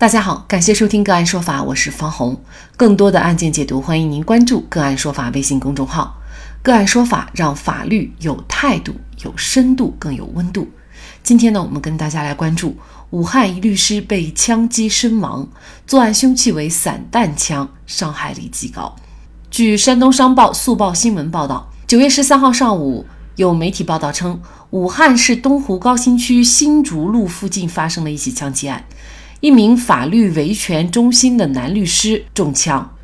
大家好，感谢收听个案说法，我是方红。更多的案件解读，欢迎您关注个案说法微信公众号。个案说法让法律有态度、有深度、更有温度。今天呢，我们跟大家来关注武汉一律师被枪击身亡，作案凶器为散弹枪，伤害力极高。据山东商报、速报新闻报道，九月十三号上午，有媒体报道称，武汉市东湖高新区新竹路附近发生了一起枪击案。一名法律维权中心的男律师中枪。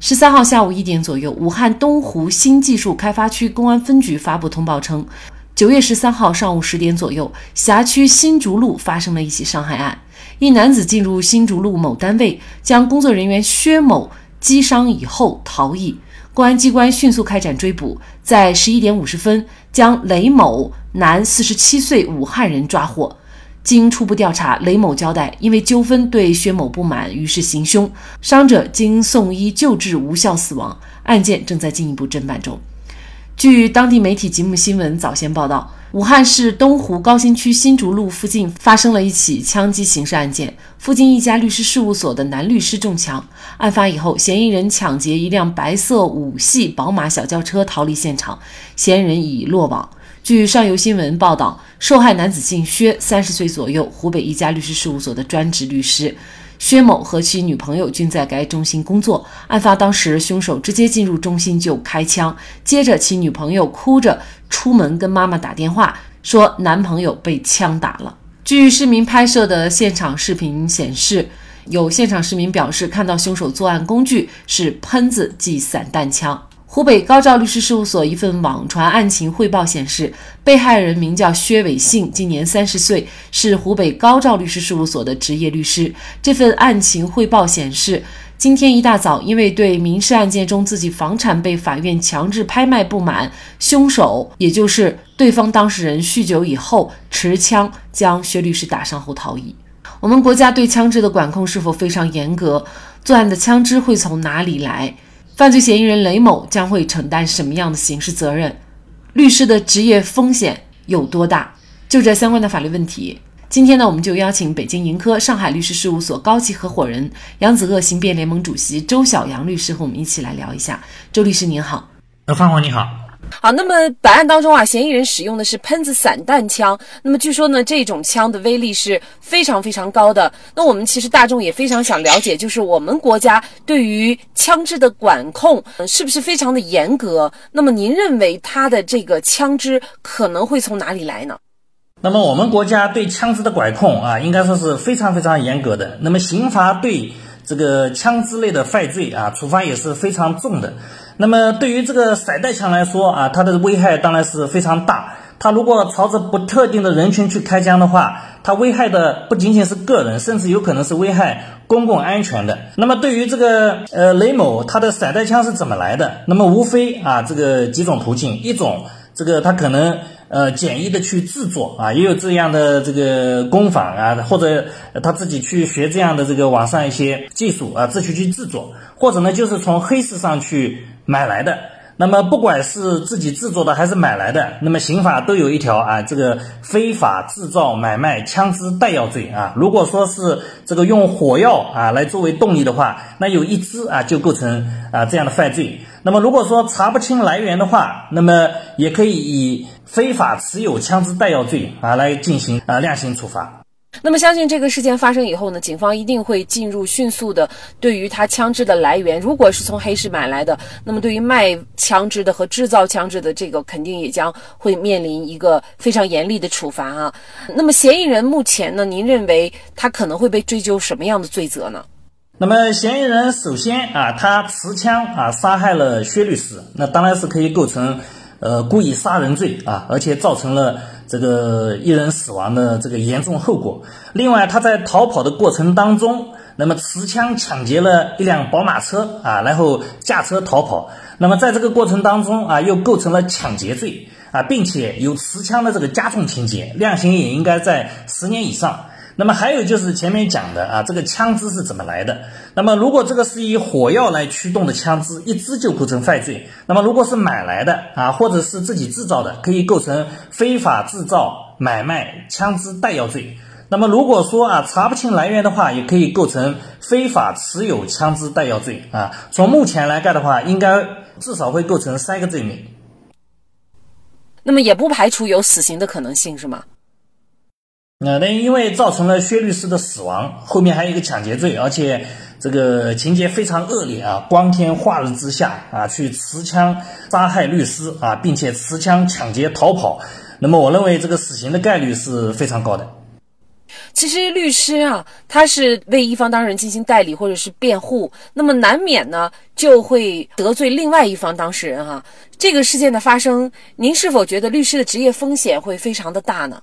十三号下午一点左右，武汉东湖新技术开发区公安分局发布通报称，九月十三号上午十点左右，辖区新竹路发生了一起伤害案。一男子进入新竹路某单位，将工作人员薛某击伤以后逃逸。公安机关迅速开展追捕，在十一点五十分，将雷某，男，四十七岁，武汉人抓获。经初步调查，雷某交代，因为纠纷对薛某不满，于是行凶。伤者经送医救治无效死亡，案件正在进一步侦办中。据当地媒体吉木新闻早先报道，武汉市东湖高新区新竹路附近发生了一起枪击刑事案件，附近一家律师事务所的男律师中枪。案发以后，嫌疑人抢劫一辆白色五系宝马小轿车逃离现场，嫌疑人已落网。据上游新闻报道，受害男子姓薛，三十岁左右，湖北一家律师事务所的专职律师。薛某和其女朋友均在该中心工作。案发当时，凶手直接进入中心就开枪，接着其女朋友哭着出门跟妈妈打电话，说男朋友被枪打了。据市民拍摄的现场视频显示，有现场市民表示看到凶手作案工具是喷子即散弹枪。湖北高照律师事务所一份网传案情汇报显示，被害人名叫薛伟信，今年三十岁，是湖北高照律师事务所的执业律师。这份案情汇报显示，今天一大早，因为对民事案件中自己房产被法院强制拍卖不满，凶手也就是对方当事人酗酒以后持枪将薛律师打伤后逃逸。我们国家对枪支的管控是否非常严格？作案的枪支会从哪里来？犯罪嫌疑人雷某将会承担什么样的刑事责任？律师的职业风险有多大？就这相关的法律问题，今天呢，我们就邀请北京盈科上海律师事务所高级合伙人、扬子鳄刑辩联盟主席周晓阳律师和我们一起来聊一下。周律师您好，呃，方红你好。好，那么本案当中啊，嫌疑人使用的是喷子散弹枪。那么据说呢，这种枪的威力是非常非常高的。那我们其实大众也非常想了解，就是我们国家对于枪支的管控是不是非常的严格？那么您认为它的这个枪支可能会从哪里来呢？那么我们国家对枪支的管控啊，应该说是非常非常严格的。那么刑罚对这个枪支类的犯罪啊，处罚也是非常重的。那么对于这个散弹枪来说啊，它的危害当然是非常大。它如果朝着不特定的人群去开枪的话，它危害的不仅仅是个人，甚至有可能是危害公共安全的。那么对于这个呃雷某，他的散弹枪是怎么来的？那么无非啊这个几种途径，一种这个他可能。呃，简易的去制作啊，也有这样的这个工坊啊，或者他自己去学这样的这个网上一些技术啊，自己去制作，或者呢，就是从黑市上去买来的。那么，不管是自己制作的还是买来的，那么刑法都有一条啊，这个非法制造、买卖枪支弹药罪啊。如果说是这个用火药啊来作为动力的话，那有一支啊就构成啊这样的犯罪。那么，如果说查不清来源的话，那么也可以以非法持有枪支弹药罪啊来进行啊量刑处罚。那么，相信这个事件发生以后呢，警方一定会进入迅速的对于他枪支的来源，如果是从黑市买来的，那么对于卖枪支的和制造枪支的这个，肯定也将会面临一个非常严厉的处罚啊。那么，嫌疑人目前呢，您认为他可能会被追究什么样的罪责呢？那么，嫌疑人首先啊，他持枪啊杀害了薛律师，那当然是可以构成呃故意杀人罪啊，而且造成了。这个一人死亡的这个严重后果。另外，他在逃跑的过程当中，那么持枪抢劫了一辆宝马车啊，然后驾车逃跑。那么在这个过程当中啊，又构成了抢劫罪啊，并且有持枪的这个加重情节，量刑也应该在十年以上。那么还有就是前面讲的啊，这个枪支是怎么来的？那么如果这个是以火药来驱动的枪支，一支就构成犯罪。那么如果是买来的啊，或者是自己制造的，可以构成非法制造、买卖枪支弹药罪。那么如果说啊查不清来源的话，也可以构成非法持有枪支弹药罪啊。从目前来看的话，应该至少会构成三个罪名。那么也不排除有死刑的可能性，是吗？那那因为造成了薛律师的死亡，后面还有一个抢劫罪，而且这个情节非常恶劣啊！光天化日之下啊，去持枪杀害律师啊，并且持枪抢劫逃跑，那么我认为这个死刑的概率是非常高的。其实律师啊，他是为一方当事人进行代理或者是辩护，那么难免呢就会得罪另外一方当事人哈。这个事件的发生，您是否觉得律师的职业风险会非常的大呢？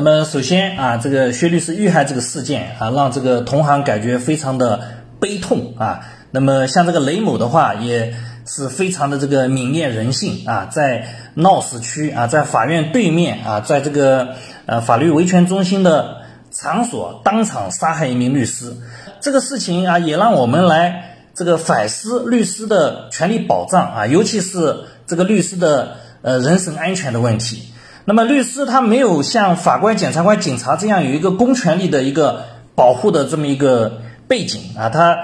那么首先啊，这个薛律师遇害这个事件啊，让这个同行感觉非常的悲痛啊。那么像这个雷某的话，也是非常的这个泯灭人性啊，在闹市区啊，在法院对面啊，在这个呃法律维权中心的场所当场杀害一名律师，这个事情啊，也让我们来这个反思律师的权利保障啊，尤其是这个律师的呃人身安全的问题。那么律师他没有像法官、检察官、警察这样有一个公权力的一个保护的这么一个背景啊，他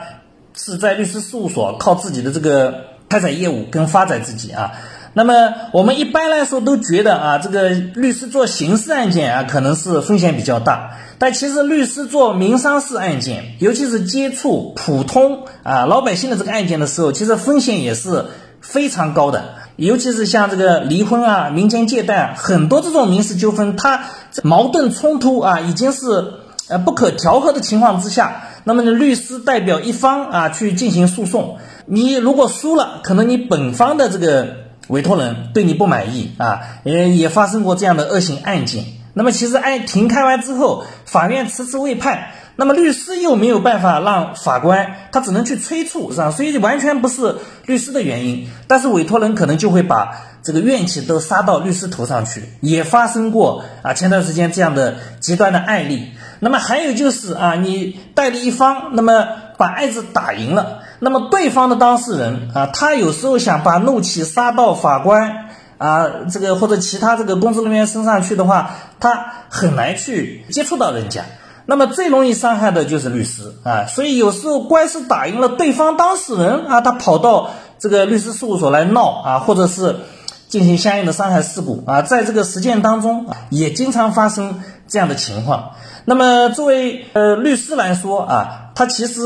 是在律师事务所靠自己的这个开展业务跟发展自己啊。那么我们一般来说都觉得啊，这个律师做刑事案件啊可能是风险比较大，但其实律师做民商事案件，尤其是接触普通啊老百姓的这个案件的时候，其实风险也是非常高的。尤其是像这个离婚啊、民间借贷啊，很多这种民事纠纷，它矛盾冲突啊，已经是呃不可调和的情况之下，那么呢，律师代表一方啊去进行诉讼，你如果输了，可能你本方的这个委托人对你不满意啊，也也发生过这样的恶性案件。那么其实案庭开完之后，法院迟迟未判。那么律师又没有办法让法官，他只能去催促，是吧？所以完全不是律师的原因，但是委托人可能就会把这个怨气都撒到律师头上去，也发生过啊，前段时间这样的极端的案例。那么还有就是啊，你代理一方，那么把案子打赢了，那么对方的当事人啊，他有时候想把怒气撒到法官啊，这个或者其他这个工作人员身上去的话，他很难去接触到人家。那么最容易伤害的就是律师啊，所以有时候官司打赢了，对方当事人啊，他跑到这个律师事务所来闹啊，或者是进行相应的伤害事故啊，在这个实践当中啊也经常发生这样的情况。那么作为呃律师来说啊，他其实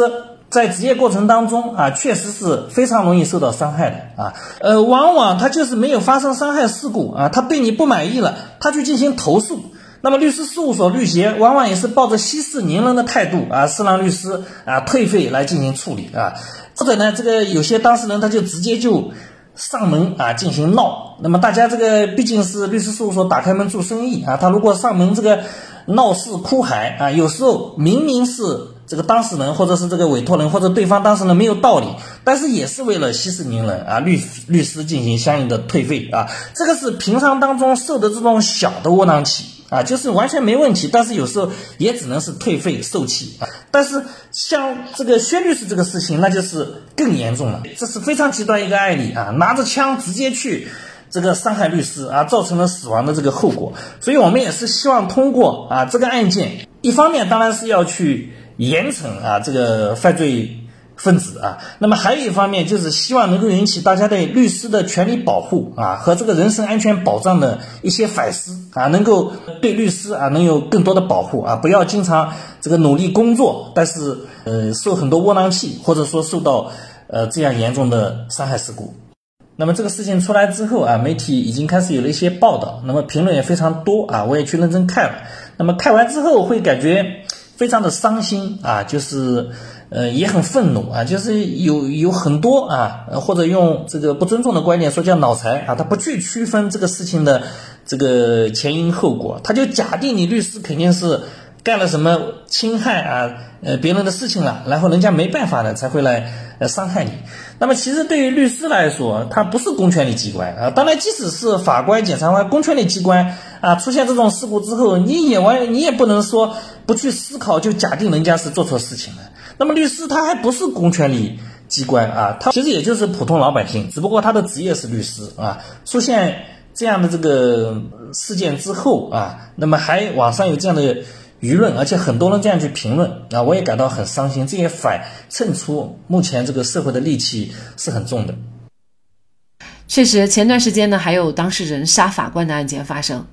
在职业过程当中啊，确实是非常容易受到伤害的啊，呃，往往他就是没有发生伤害事故啊，他对你不满意了，他去进行投诉。那么律师事务所律协往往也是抱着息事宁人的态度啊，是让律师啊退费来进行处理啊，或者呢，这个有些当事人他就直接就上门啊进行闹。那么大家这个毕竟是律师事务所打开门做生意啊，他如果上门这个闹事哭喊啊，有时候明明是。这个当事人或者是这个委托人或者对方当事人没有道理，但是也是为了息事宁人啊，律律师进行相应的退费啊，这个是平常当中受的这种小的窝囊气啊，就是完全没问题，但是有时候也只能是退费受气啊。但是像这个薛律师这个事情，那就是更严重了，这是非常极端一个案例啊，拿着枪直接去这个伤害律师啊，造成了死亡的这个后果。所以我们也是希望通过啊这个案件，一方面当然是要去。严惩啊，这个犯罪分子啊，那么还有一方面就是希望能够引起大家对律师的权利保护啊和这个人身安全保障的一些反思啊，能够对律师啊能有更多的保护啊，不要经常这个努力工作，但是呃受很多窝囊气，或者说受到呃这样严重的伤害事故。那么这个事情出来之后啊，媒体已经开始有了一些报道，那么评论也非常多啊，我也去认真看了。那么看完之后会感觉。非常的伤心啊，就是，呃，也很愤怒啊，就是有有很多啊，或者用这个不尊重的观点说叫脑残啊，他不去区分这个事情的这个前因后果，他就假定你律师肯定是干了什么侵害啊，呃别人的事情了，然后人家没办法了才会来呃伤害你。那么其实对于律师来说，他不是公权力机关啊，当然即使是法官、检察官公权力机关啊，出现这种事故之后，你也完你也不能说。不去思考就假定人家是做错事情了，那么律师他还不是公权力机关啊，他其实也就是普通老百姓，只不过他的职业是律师啊。出现这样的这个事件之后啊，那么还网上有这样的舆论，而且很多人这样去评论啊，我也感到很伤心。这也反衬出目前这个社会的戾气是很重的。确实，前段时间呢，还有当事人杀法官的案件发生。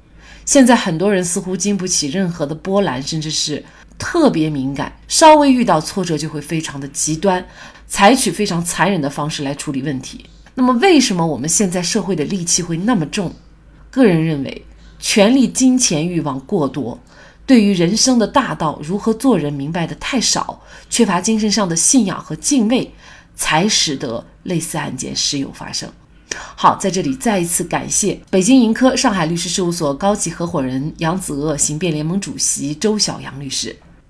现在很多人似乎经不起任何的波澜，甚至是特别敏感，稍微遇到挫折就会非常的极端，采取非常残忍的方式来处理问题。那么，为什么我们现在社会的戾气会那么重？个人认为，权力、金钱欲望过多，对于人生的大道如何做人明白的太少，缺乏精神上的信仰和敬畏，才使得类似案件时有发生。好，在这里再一次感谢北京盈科上海律师事务所高级合伙人杨子鄂、刑辩联盟主席周晓阳律师。